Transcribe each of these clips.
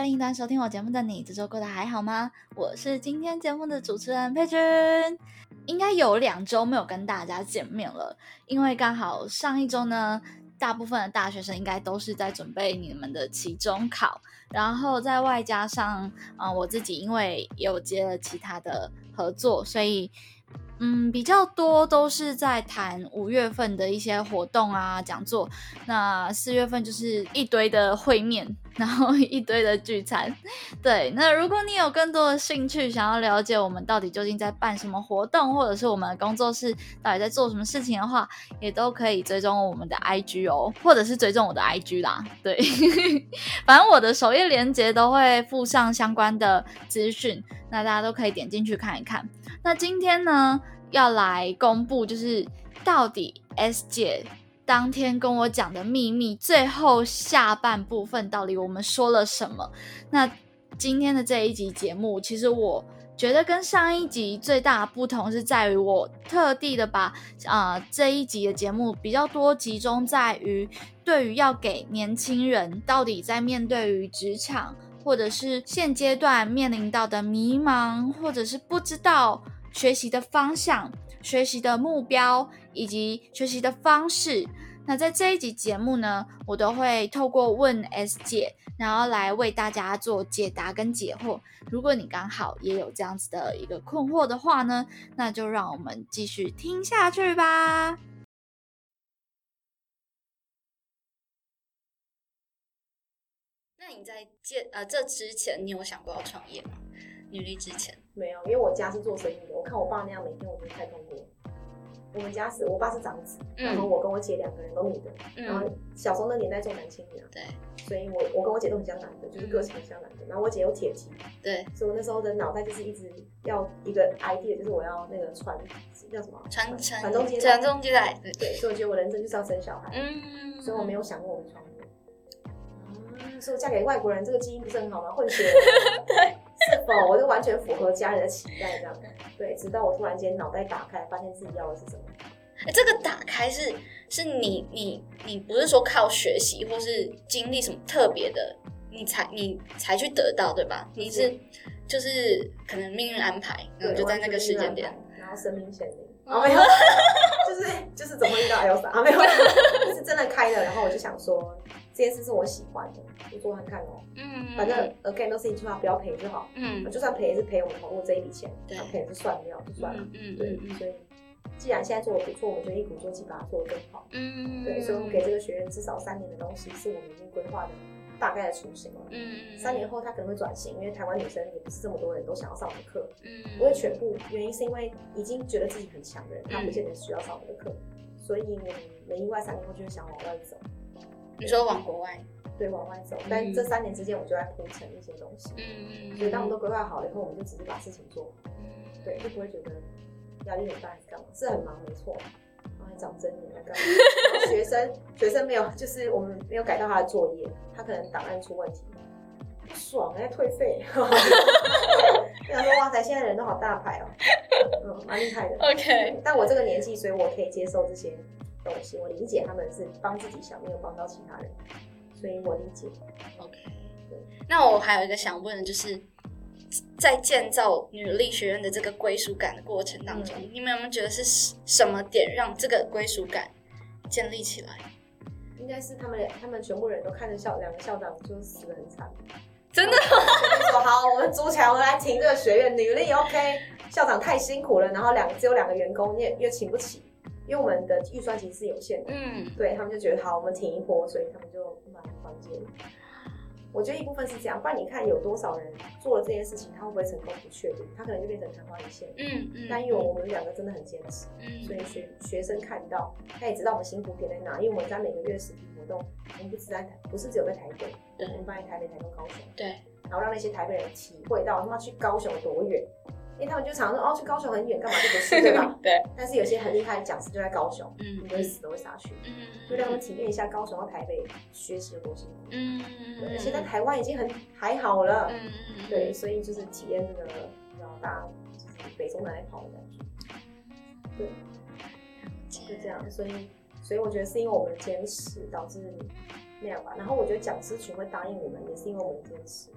在另一端收听我节目的你，这周过得还好吗？我是今天节目的主持人佩君。应该有两周没有跟大家见面了，因为刚好上一周呢。大部分的大学生应该都是在准备你们的期中考，然后再外加上，嗯，我自己因为有接了其他的合作，所以。嗯，比较多都是在谈五月份的一些活动啊、讲座。那四月份就是一堆的会面，然后一堆的聚餐。对，那如果你有更多的兴趣，想要了解我们到底究竟在办什么活动，或者是我们的工作室到底在做什么事情的话，也都可以追踪我们的 IG 哦，或者是追踪我的 IG 啦。对，反正我的首页链接都会附上相关的资讯，那大家都可以点进去看一看。那今天呢，要来公布，就是到底 S 姐当天跟我讲的秘密，最后下半部分到底我们说了什么？那今天的这一集节目，其实我觉得跟上一集最大的不同是在于，我特地的把啊这一集的节目比较多集中在于，对于要给年轻人到底在面对于职场。或者是现阶段面临到的迷茫，或者是不知道学习的方向、学习的目标以及学习的方式，那在这一集节目呢，我都会透过问 S 姐，然后来为大家做解答跟解惑。如果你刚好也有这样子的一个困惑的话呢，那就让我们继续听下去吧。那你在见呃这之前，你有想过要创业吗？女力之前。没有，因为我家是做生意的。我看我爸那样，每天我觉得太痛苦。我们家是我爸是长子，然后我跟我姐两个人都女的，然后小时候那年代重男轻女啊，对，所以我我跟我姐都很像男的，就是个性很像男的。然后我姐有铁蹄，对，所以我那时候的脑袋就是一直要一个 idea，就是我要那个传叫什么传传传宗接传宗接代，对，所以我觉得我人生就是要生小孩，嗯，所以我没有想过我会创。说嫁给外国人这个基因不是很好吗？混血，对，是否我就完全符合家人的期待这样？对，直到我突然间脑袋打开，发现自己要的是什么。哎，这个打开是是你你你不是说靠学习或是经历什么特别的，你才你才去得到对吧？你是就是可能命运安排，然后就在那个时间点，然后生命显灵，哦没有，就是 就是怎么遇到 Elsa 没有，是真的开了，然后我就想说。这件事是我喜欢的，就做看看哦。嗯，反正 again 都是一句话，不要赔就好。嗯，就算赔也是赔我们投入这一笔钱，对，赔是算掉就算了。嗯，对，所以既然现在做的不错，我们就一鼓作气把它做得更好。嗯，对，所以我们给这个学员至少三年的东西，是我们已经规划的大概的雏形了。嗯，三年后他可能会转型，因为台湾女生也不是这么多人都想要上我们的课。嗯，不会全部，原因是因为已经觉得自己很强的人，他不见得需要上我们的课，所以我们没意外，三年后就会想往外走。你说往国外，对，往外走。但这三年之间，我就在铺陈一些东西。嗯嗯所以当我们都规划好了以后，我们就只是把事情做。嗯。对，就不会觉得压力很大还是干嘛？是很忙，没错。然后还长真眼来干嘛？学生，学生没有，就是我们没有改到他的作业，他可能档案出问题，不爽，要退费。哈哈想说，哇塞，现在人都好大牌哦。嗯，蛮厉害的。OK。但我这个年纪，所以我可以接受这些。东西我理解他们是帮自己想，没有帮到其他人，所以我理解。OK，对。那我还有一个想问的，就是在建造女力学院的这个归属感的过程当中，你们有没有觉得是什么点让这个归属感建立起来？应该是他们他们全部人都看着校两个校长就死的很惨，真的。说好，我们组起来，我们来请这个学院，女力 OK。校长太辛苦了，然后两只有两个员工，你也又请不起。因为我们的预算其实是有限的，嗯，对他们就觉得好，我们停一波，所以他们就买房间。我觉得一部分是这样，不然你看有多少人做了这件事情，他会不会成功不确定，他可能就变成昙花一现。嗯嗯。但因为我们两个真的很坚持，嗯，所以学学生看到，他也知道我们辛苦点在哪，因为我们在每个月实体活动，我们不是在台，不是只有在台北，对，我们办在台北、台中、高雄，对，然后让那些台北人体会到他妈去高雄多远。因为他们就常说哦，去高雄很远，干嘛就不去，对吧？对。但是有些很厉害的讲师就在高雄，嗯，你会死都会杀去，嗯，就让他们体验一下高雄到台北学习有多辛苦，嗯对，现在台湾已经很还好了，嗯嗯对，所以就是体验这个，比较大家就是北中南来跑的感觉，对，就这样。所以，所以我觉得是因为我们的坚持导致那样吧。然后我觉得讲师群会答应我们，也是因为我们的坚持，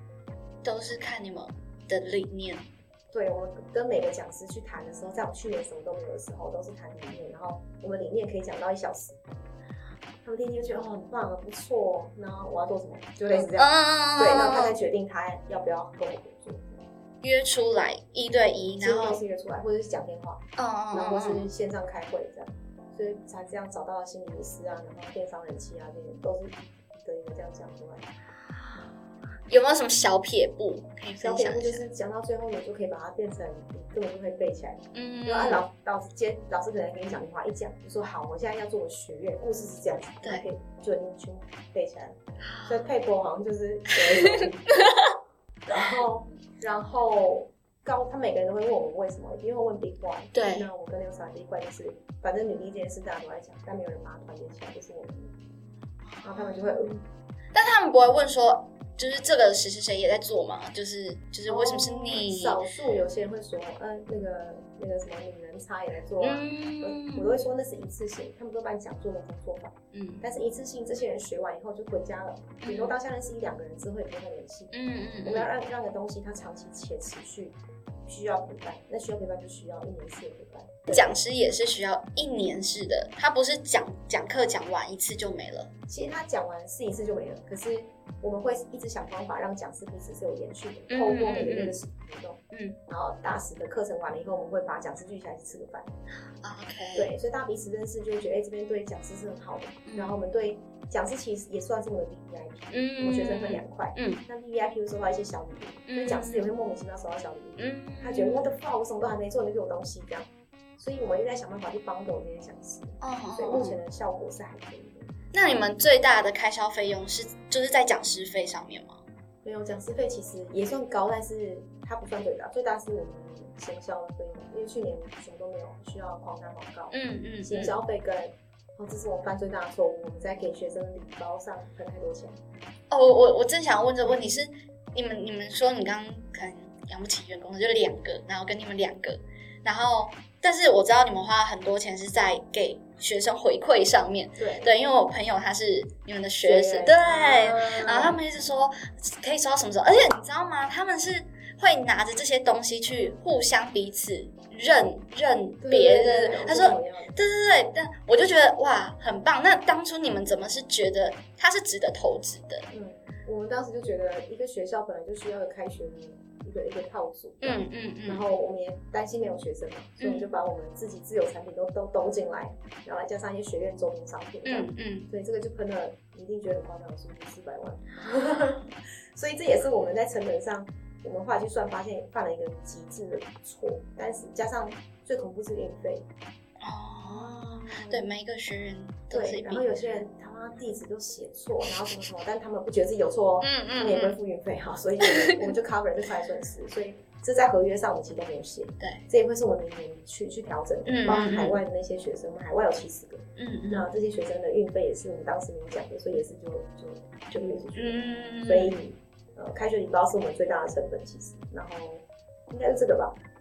都是看你们的理念。对我跟每个讲师去谈的时候，在我去年什么都没有的时候，都是谈理念，然后我们理念可以讲到一小时，他们听听就觉得哦很棒啊，不错，然后我要做什么，就类似这样，对，然后他再决定他要不要跟我合作，约出来一对一，然后是约出来，或者是讲电话，嗯然后是线上开会这样，所以才这样找到了心理师啊，然后电商人气啊这些，都是一个一个这样讲出来。有没有什么小撇步可以分享？就是讲到最后，你就可以把它变成，你根本就会背起来。嗯，就按老老师接老师可能跟你讲的话一讲，就说好，我现在要做我学院，故事是这样子，对，可以就已经全背起来了。所以配播好像就是 然后然后高，他每个人都会问我们为什么，一定会问 Big One。对，那我跟刘三 Big One 就是，反正女力这件事大家都在讲，但没有人把它团结起来，就是我们。然后他们就会嗯，但他们不会问说。就是这个谁谁谁也在做嘛，就是就是为什么是你？少数有些人会说，嗯，那个那个什么女人差也在做啊，我都会说那是一次性，他们都办讲座的工作坊，嗯，但是一次性这些人学完以后就回家了，顶多到下认识一两个人之后也不会联系，嗯嗯，我们要让让个东西它长期且持续。需要陪伴，那需要陪伴就需要一年式的陪伴。讲师也是需要一年式的，他不是讲讲课讲完一次就没了。其实他讲完是一次就没了，可是我们会一直想方法让讲师彼此是有延续的，透过每个月的活动，嗯，然后大使的课程完了以后，我们会把讲师聚起来吃个饭。OK，对，所以大家彼此认识就会觉得，哎，这边对讲师是很好的，然后我们对。讲师其实也算是我的 V V I P，嗯，我们学生分两块，嗯，那 V V I P 会收到一些小礼物，所以讲师也会莫名其妙收到小礼物，嗯，他觉得我的 fuck，我什么都还没做，你就给我东西这样，所以我们又在想办法去帮助这些讲师，哦，所以目前的效果是还可以的。那你们最大的开销费用是就是在讲师费上面吗？没有，讲师费其实也算高，但是它不算最大，最大是我们行销的费用，因为去年什么都没有，需要狂打广告，嗯嗯，行销费跟。哦，这是我犯最大的错误。我们在给学生的礼包上分太多钱。哦，我我我正想问这个问题是，你们你们说你刚刚可能养不起员工，就两个，然后跟你们两个，然后但是我知道你们花很多钱是在给学生回馈上面。对对，因为我朋友他是你们的学生，对，然后他们一直说可以收到什么时候，而且你知道吗？他们是会拿着这些东西去互相彼此。认认别人，他说，对对对，但我就觉得哇，很棒。那当初你们怎么是觉得他是值得投资的？嗯，我们当时就觉得一个学校本来就需要有开学的一个一个套组，嗯嗯嗯，然后我们也担心没有学生嘛，所以我们就把我们自己自有产品都都兜进来，然后来加上一些学院周边商品，嗯嗯，所以这个就喷了，一定觉得很夸张的数字四百万，所以这也是我们在成本上。我们后来去算，发现犯了一个极致的错，但是加上最恐怖是运费。哦，对，每一个学员对，然后有些人他妈地址都写错，然后什么什么，但他们不觉得自己有错哦，嗯嗯，他们也不会付运费哈，所以我们就 cover 这块损失，所以这在合约上我们其实都没有写。对，这也会是我们明年去去调整，包括海外的那些学生，我们海外有七十个，嗯嗯，那这些学生的运费也是我们当时没有讲的，所以也是就就就没有出去，嗯所以。呃，开学礼包是我们最大的成本，其实，然后应该是这个吧，嗯，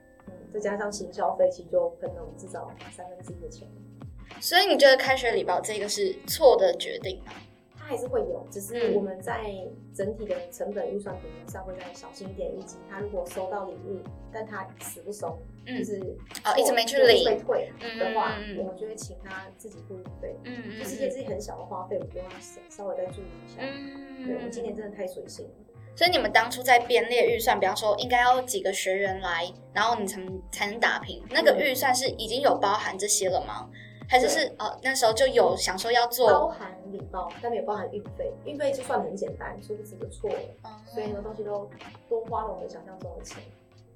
再加上行销费，其实就喷了我们至少三分之一的钱。所以你觉得开学礼包这个是错的决定吗？它还是会有，只是我们在整体的成本预算平衡上会再小心一点，以及他如果收到礼物，但他死不收，就是哦一直没去领被退的话，我们就会请他自己付运费。嗯嗯，就是些自己很小的花费，我们就要稍微再注意一下。嗯，对我们今年真的太随性了。所以你们当初在编列预算，比方说应该要几个学员来，然后你才才能打平，那个预算是已经有包含这些了吗？还是是哦那时候就有想说要做包含礼包，但没有包含运费，运费就算很简单，殊不知就错了，所以很多东西都多花了我们想象中的钱，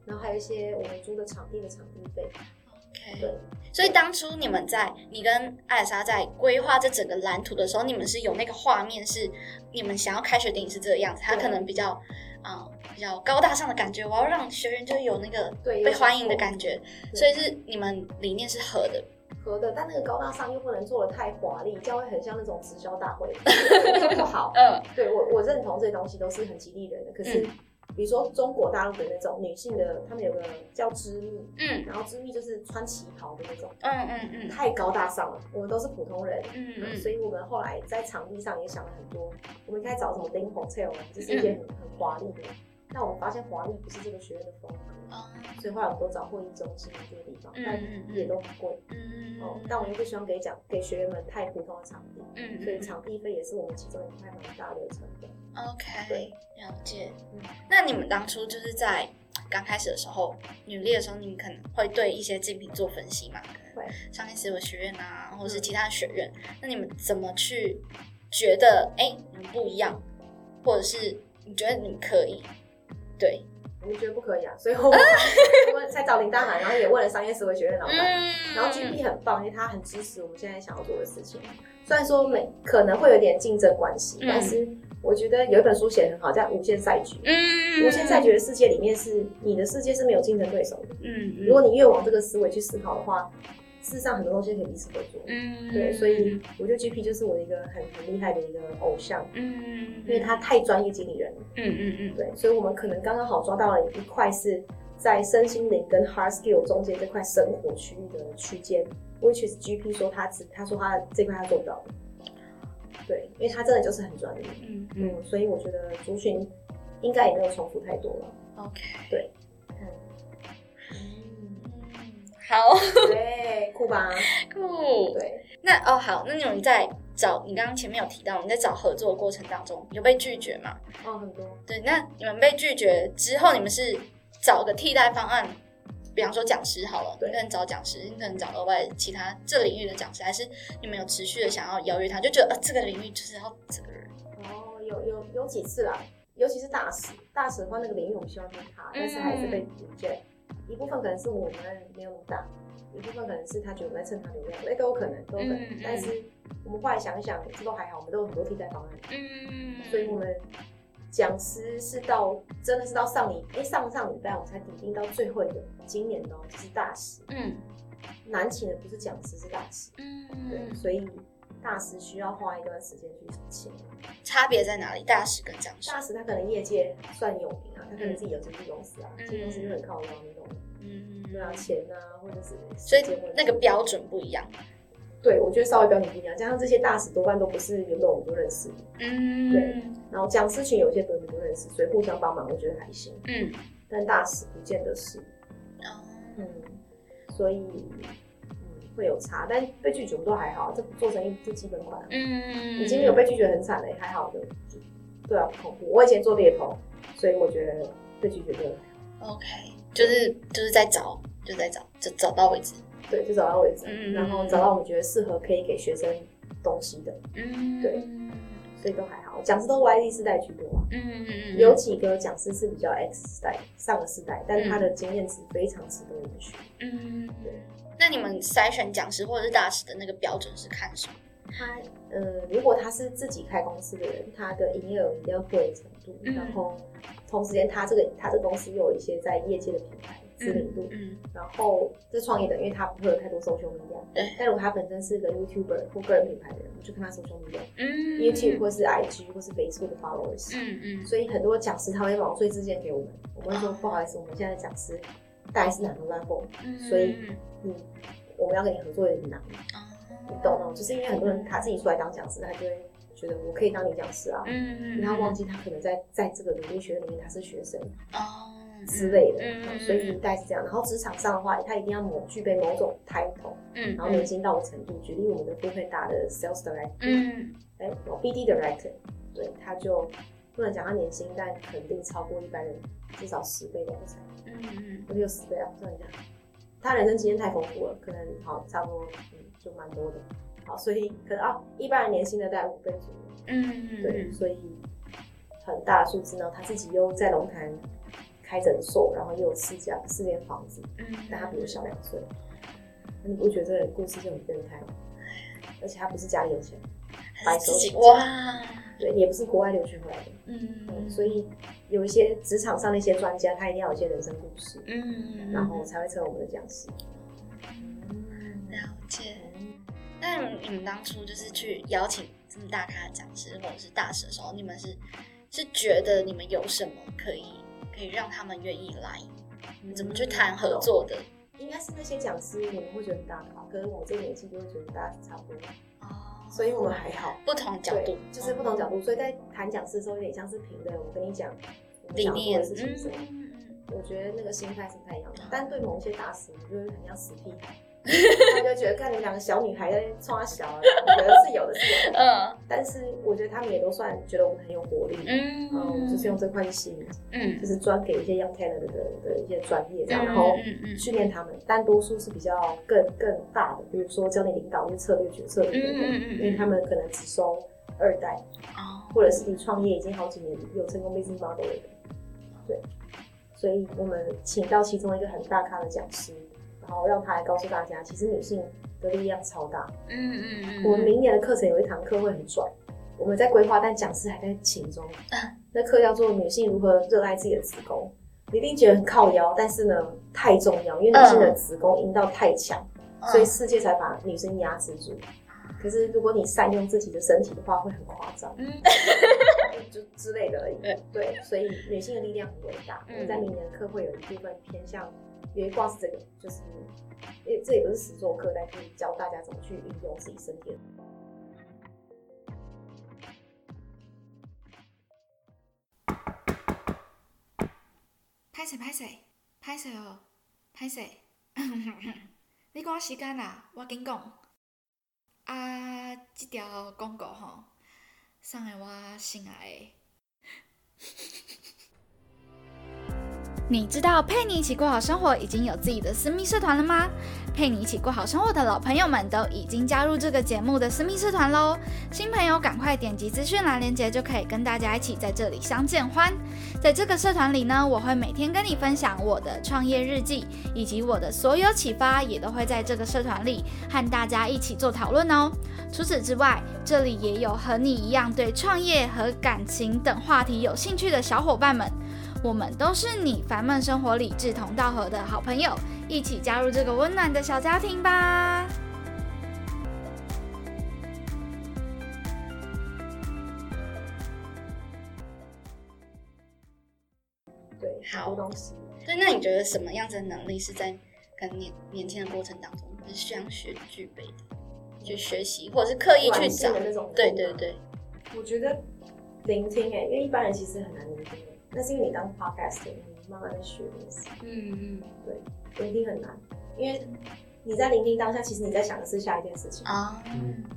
然后还有一些我们租的场地的场地费。对，所以当初你们在你跟艾莎在规划这整个蓝图的时候，你们是有那个画面，是你们想要开学典礼是这个样子，它可能比较啊比较高大上的感觉，我要让学员就有那个被欢迎的感觉，所以是你们理念是合的，合的，但那个高大上又不能做的太华丽，这样会很像那种直销大会，不好。嗯，对我我认同这些东西都是很激励人的，可是。比如说中国大陆的那种女性的，她们有个叫织密，嗯，然后织密就是穿旗袍的那种，嗯嗯嗯，太高大上了。我们都是普通人，嗯嗯，所以我们后来在场地上也想了很多。我们应该找什么 l i n hotel，就是一些很很华丽的。但我们发现华丽不是这个学院的风格，所以后来我们都找会议中心这个地方，但也都很贵，嗯哦，但我又不希望给讲给学员们太普通的场地，嗯，所以场地费也是我们其中一块蛮大的成本。OK，对，了解。那你们当初就是在刚开始的时候，努力的时候，你们可能会对一些竞品做分析嘛？会，商业思维学院啊，或者是其他的学院，那你们怎么去觉得，哎，你们不一样，或者是你觉得你们可以？对，我们觉得不可以啊，所以我们 我们才找林大海，然后也问了商业思维学院老板，然后 GP 很棒，因为他很支持我们现在想要做的事情。虽然说每可能会有点竞争关系，但是。我觉得有一本书写的很好，叫《无限赛局》。嗯，无限赛局的世界里面是你的世界是没有竞争对手的。嗯，如果你越往这个思维去思考的话，事实上很多东西可以彼此合作。嗯，对，所以我觉得 GP 就是我的一个很很厉害的一个偶像。嗯，因为他太专业经理人。嗯嗯嗯，对，所以我们可能刚刚好抓到了一块是在身心灵跟 hard skill 中间这块生活区域的区间，which is GP 说他只他说他这块他做不到的。对，因为他真的就是很专业，嗯嗯，所以我觉得族群应该也没有重复太多了。OK，对，嗯好，对，酷吧，酷，对，那哦好，那你们在找你刚刚前面有提到，你在找合作的过程当中有被拒绝吗？哦，很多。对，那你们被拒绝之后，你们是找个替代方案？比方说讲师好了，你可能找讲师，你可能找额外其他这领域的讲师，还是你们有持续的想要邀约他，就觉得呃这个领域就是要这个人。哦，有有有几次啦，尤其是大使，大使的话那个领域我们希望是他，但是还是被拒绝。一部分可能是我们没有那么大，一部分可能是他觉得我们在蹭他流量，那都有可能，都有可能。但是我们后来想一想，这都还好，我们都有很多替代方案。嗯，所以我们。讲师是到真的是到上礼哎上上礼拜我才抵定到最后一个今年哦就是大师，嗯，难请的不是讲师是大师，嗯，对，所以大师需要花一段时间去请。差别在哪里？大师跟讲师？大师他可能业界算有名啊，他可能自己有经纪公司啊，经纪公司就很靠腰那种，嗯，对啊，钱啊或者是，所以那个标准不一样。对，我觉得稍微标准不一样，加上这些大使多半都不是原本我们都认识的，嗯，对。然后讲师群有些朋友们都认识，所以互相帮忙，我觉得还行，嗯。但大使不见得是，哦，嗯，所以嗯会有差，但被拒绝我们都还好，这做生意就基本款，嗯。已经有被拒绝很惨的，还好的，对啊，不恐怖。我以前做猎头，所以我觉得被拒绝就还好。OK，就是就是在找，就在找，就找到为止。对，就找到位置，然后找到我们觉得适合可以给学生东西的，嗯，对，所以都还好。讲师都 Y Z 世代居多啊，嗯嗯嗯，有几个讲师是比较 X 世代上个世代，但是他的经验值非常值得我们学。嗯，对。那你们筛选讲师或者是大师的那个标准是看什么？他呃，如果他是自己开公司的人，他的营业额一定要会程度，然后同时间他这个他这个公司又有一些在业界的品牌。知名度，嗯，然后这创业的，因为他不会有太多搜寻力量，对。但如果他本身是个 YouTuber 或个人品牌的人，我就看他搜寻力量，嗯，YouTube 或是 IG 或是 Facebook 的 followers，嗯嗯。所以很多讲师他会毛遂自荐给我们，我们会说不好意思，我们现在讲师大概是哪个 level，所以你我们要跟你合作有点难，你懂吗？就是因为很多人他自己出来当讲师，他就会觉得我可以当你讲师啊，嗯嗯，他忘记他可能在在这个努力学院里面他是学生，哦。之类的，所以大概是这样。然后职场上的话，他一定要某具备某种 title，嗯，然后年薪到的程度。举例我们的付费大的 sales director，嗯，哎，BD director，对，他就不能讲他年薪，但肯定超过一般人至少十倍的才，嗯嗯，有十倍啊，算一下。他人生经验太丰富了，可能好差不多，嗯，就蛮多的。好，所以可能啊，一般人年薪的大概五倍左右。嗯，对，所以很大的数字呢，他自己又在龙潭开诊所，然后又有四家四间房子，嗯，但他比我小两岁。你不觉得这个故事就很变态吗？而且他不是家里有钱，白手起家，对，也不是国外留学回来的，嗯，所以有一些职场上的一些专家，他一定要有一些人生故事，嗯，然后才会成为我们的讲师。了解。那你们当初就是去邀请这么大咖的讲师或者是大师的时候，你们是是觉得你们有什么可以可以让他们愿意来？你们怎么去谈合作的？应该是那些讲师，你们会觉得很大咖，可是我这个年纪就会觉得大家是差不多哦，所以我们还好，不同角度，就是不同角度，所以在谈讲师的时候有点像是平的。我跟你讲，理念是什么？我觉得那个心态是不太一样的，但对某些大师，我就会很像死屁孩。他就觉得看你们两个小女孩在那冲小，我觉得是有的，是有的。嗯，但是我觉得他们也都算觉得我们很有活力。嗯，嗯，就是用这块吸引，嗯，就是专给一些 young talent 的的一些专业这样，然后训练他们。但多数是比较更更大的，比如说教你领导、一策略决策等等，因为他们可能只收二代，哦，或者是你创业已经好几年有成功 business model 的，对。所以我们请到其中一个很大咖的讲师。然后让他来告诉大家，其实女性的力量超大。嗯嗯嗯。我们明年的课程有一堂课会很拽，我们在规划，但讲师还在其中。那课叫做《女性如何热爱自己的子宫》，你一定觉得很靠腰，但是呢太重要，因为女性的子宫阴道太强，所以世界才把女生压制住。可是如果你善用自己的身体的话，会很夸张。嗯。就之类的而已。对，所以女性的力量很伟大。我们在明年的课会有一部分偏向。有一卦是这个，就是，因为，这也不是实作课，但是教大家怎么去运用自己身体。拍谁拍谁拍谁哦，拍谁？你赶时间啦，我紧讲。啊，这条广告吼，送给我心爱的。你知道陪你一起过好生活已经有自己的私密社团了吗？陪你一起过好生活的老朋友们都已经加入这个节目的私密社团喽！新朋友赶快点击资讯栏链接，就可以跟大家一起在这里相见欢。在这个社团里呢，我会每天跟你分享我的创业日记，以及我的所有启发，也都会在这个社团里和大家一起做讨论哦。除此之外，这里也有和你一样对创业和感情等话题有兴趣的小伙伴们。我们都是你烦闷生活里志同道合的好朋友，一起加入这个温暖的小家庭吧。对，好东西。对，那你觉得什么样子的能力是在跟年年轻的过程当中是需要学具备的？去学习，或者是刻意去找的那种？对对对。我觉得聆听，哎，因为一般人其实很难聆听。那是因为你当 podcasting，你慢慢在学东西。嗯嗯，对，聆听很难，因为你在聆听当下，其实你在想的是下一件事情啊。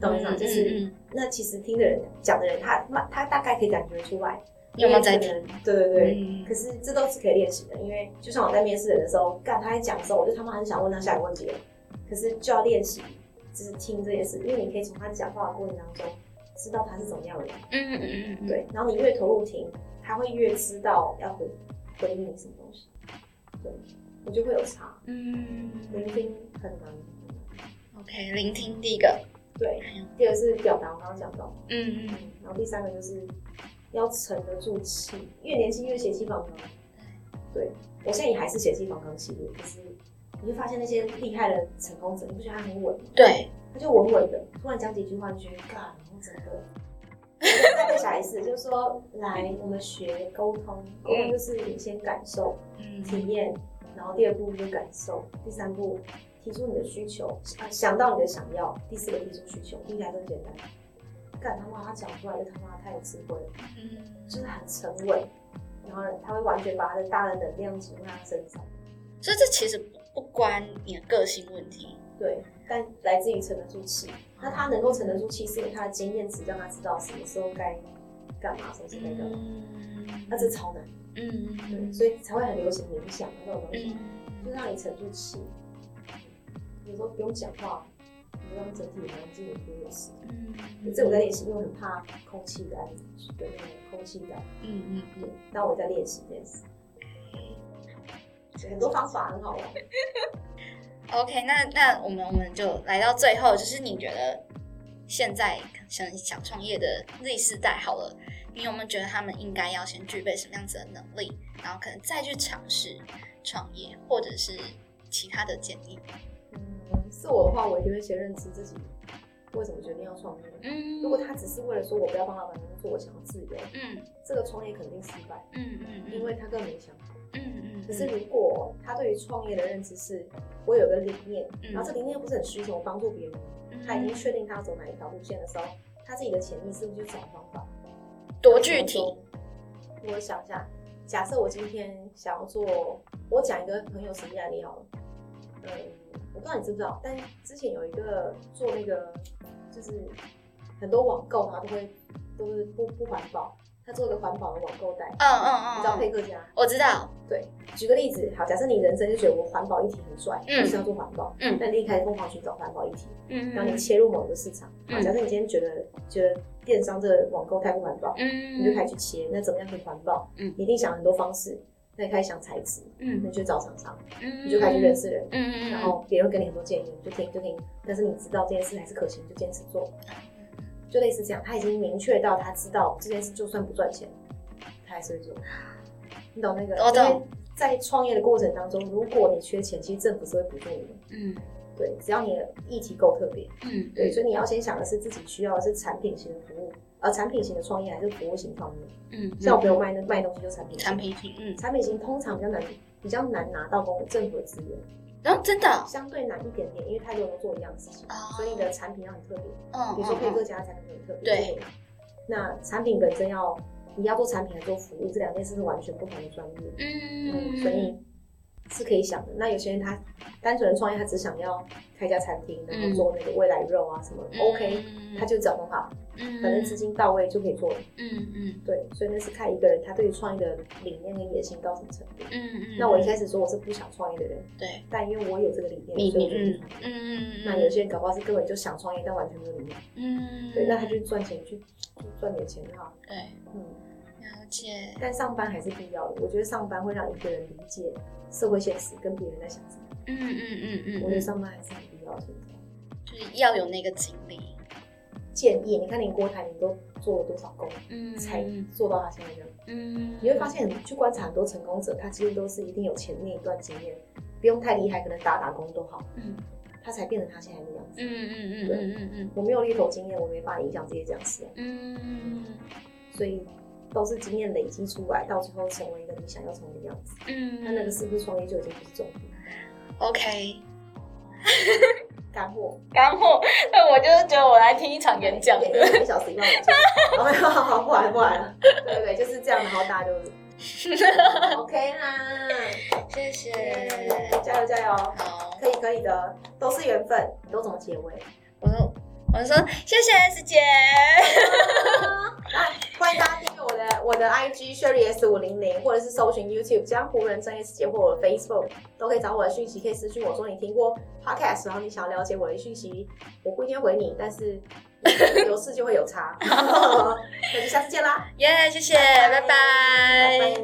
懂我意思吗？就是那其实听的人讲的人，他他大概可以感觉出来有没有在听。对对对。可是这都是可以练习的，因为就像我在面试人的时候，干他在讲的时候，我就他妈很想问他下一个问题了。可是就要练习，就是听这件事，因为你可以从他讲话的过程当中知道他是怎么样的人。嗯嗯嗯嗯。对，然后你越投入听。他会越知道要回回应什么东西，对我就会有差。嗯，聆听很难。OK，聆听第一个，对，第二个是表达，我刚刚讲到。嗯嗯。然后第三个就是要沉得住气，越年轻越血气方刚。对，我现在也还是血气方刚系列，可是你会发现那些厉害的成功者，你不觉得他很稳吗？对，他就稳稳的，突然讲几句话，你觉得干，然后整个。再再小意思，就是说，来，我们学沟通，沟通就是你先感受、体验，然后第二步就感受，第三步提出你的需求，啊想到你的想要，第四个提出需求，听起来很简单。干他妈，他讲出来就他妈太有智慧了，嗯，就是很沉稳，然后他会完全把他的大的能量集中在他身上。所以这其实不关你的个性问题，对，但来自于沉得住气。那他能够沉得住气，是因为他的经验值让他知道什么时候该干嘛，什么时候该干嘛。那这超难，嗯，对，所以才会很流行冥想那种东西，就让你沉住气。有时候不用讲话，你让整体环境有优势。嗯，这我在练习，因为我很怕空气感对那个空气感。嗯嗯嗯。那我在练习这件事，很多方法很好玩。OK，那那我们我们就来到最后，就是你觉得现在想想创业的 Z 世代好了，你有没有觉得他们应该要先具备什么样子的能力，然后可能再去尝试创业，或者是其他的建议？嗯，是我的话，我一定会先认知自己为什么决定要创业。嗯，如果他只是为了说我不要帮老板工作，我想要自由，嗯，这个创业肯定失败。嗯嗯，因为他根本没想好。嗯嗯。可是如果他对于创业的认知是，我有个理念，然后这理念又不是很需求帮助别人，他已经确定他要走哪一条路线的时候，他自己的潜意识去找方法。多具体？我想一下，假设我今天想要做，我讲一个很有实际案例好了。嗯，我不知道你知不知道，但之前有一个做那个，就是很多网购嘛，都会都是不不环保。他做个环保的网购袋，嗯嗯嗯，你知道配克家？我知道。对，举个例子，好，假设你人生就觉得我环保议题很帅，嗯就是要做环保，嗯，那你一开始疯狂寻找环保议题，嗯，然后你切入某个市场，好，假设你今天觉得觉得电商这个网购太不环保，嗯，你就开始去切，那怎么样可以环保？嗯，你一定想很多方式，那你开始想材质，嗯，你就找厂商，嗯，你就开始认识人，嗯嗯，然后别人给你很多建议，就听就听，但是你知道这件事还是可行，就坚持做。就类似这样，他已经明确到他知道这件事就算不赚钱，他还是会做。你懂那个？我懂。在创业的过程当中，如果你缺钱，其实政府是会补助你的。嗯，对，只要你的议题够特别。嗯，对，所以你要先想的是自己需要的是产品型的服务，而产品型的创业还是服务型创业。嗯，像我朋友卖那卖东西就产品。产品型，嗯，产品型通常比较难，比较难拿到公政府的资源。然后真的相对难一点点，因为太多人都做一样的事情，所以你的产品要很特别。嗯，比如说配各家产品很特别。对。那产品本身要，你要做产品还是做服务，这两件事是完全不同的专业。嗯。所以是可以想的。那有些人他单纯的创业，他只想要开家餐厅，然后做那个未来肉啊什么，OK，他就找很好。反正资金到位就可以做了。嗯嗯，对，所以那是看一个人他对于创业的理念跟野心到什么程度。嗯嗯。那我一开始说我是不想创业的人。对。但因为我有这个理念，所以我就去创业。嗯嗯那有些人搞不好是根本就想创业，但完全没有理念。嗯。对，那他就赚钱去赚点钱哈。对。嗯。了解。但上班还是必要的。我觉得上班会让一个人理解社会现实跟别人在想什么。嗯嗯嗯嗯。我觉得上班还是很必要的。就是要有那个经历。建议你看，连郭台铭都做了多少工，嗯，才做到他现在这样，嗯，你会发现去观察很多成功者，他其实都是一定有前面一段经验，不用太厉害，可能打打工都好，嗯，他才变成他现在的样子，嗯嗯嗯，对，嗯嗯，我没有猎头经验，我没办法影响这些讲师，嗯，所以都是经验累积出来，到最后成为一个你想要成为的样子，嗯，那那个是不是创业就已经不是重点？OK。干货，干货。那我就是觉得我来听一场演讲，一小时一万五千。好，好，好，不玩不玩了。对对，就是这样，然后大家就 OK 啦。谢谢，加油加油。好，可以可以的，都是缘分。都怎么结尾？我说，我说，谢谢 S 姐。来，欢迎大家我的 IG Sherry S 五零零，或者是搜寻 YouTube 江湖人生 S 姐或我的 Facebook，都可以找我的讯息，可以私讯我说你听过 Podcast，然后你想要了解我的讯息，我不一定回你，但是有事就会有差。那就下次见啦，耶，谢谢，拜拜。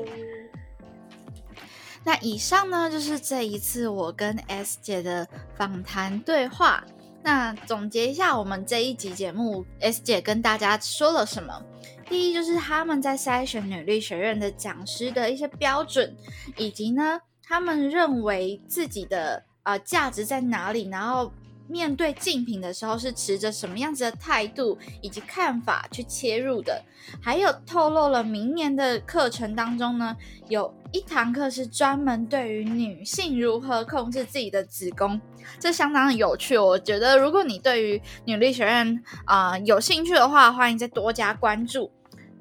那以上呢，就是这一次我跟 S 姐的访谈对话。那总结一下，我们这一集节目，S 姐跟大家说了什么？第一，就是他们在筛选女力学院的讲师的一些标准，以及呢，他们认为自己的呃价值在哪里，然后。面对竞品的时候是持着什么样子的态度以及看法去切入的？还有透露了明年的课程当中呢，有一堂课是专门对于女性如何控制自己的子宫，这相当的有趣。我觉得如果你对于女力学院啊有兴趣的话，欢迎再多加关注。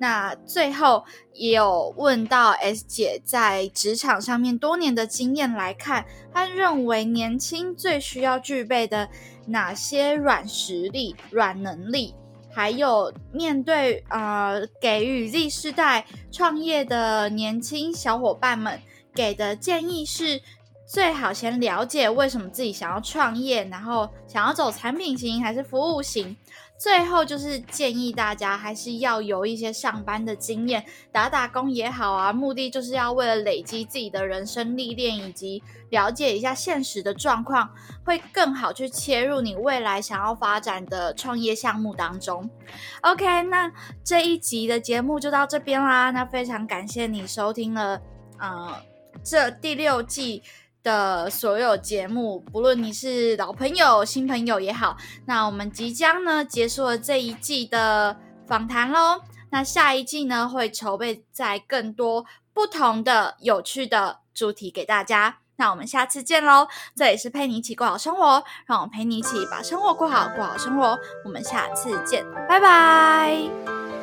那最后也有问到 S 姐在职场上面多年的经验来看，她认为年轻最需要具备的哪些软实力、软能力，还有面对呃给予 Z 世代创业的年轻小伙伴们给的建议是最好先了解为什么自己想要创业，然后想要走产品型还是服务型。最后就是建议大家还是要有一些上班的经验，打打工也好啊。目的就是要为了累积自己的人生历练，以及了解一下现实的状况，会更好去切入你未来想要发展的创业项目当中。OK，那这一集的节目就到这边啦。那非常感谢你收听了，呃，这第六季。的所有节目，不论你是老朋友、新朋友也好，那我们即将呢结束了这一季的访谈喽。那下一季呢会筹备在更多不同的有趣的主题给大家。那我们下次见喽！这里是陪你一起过好生活，让我陪你一起把生活过好，过好生活。我们下次见，拜拜。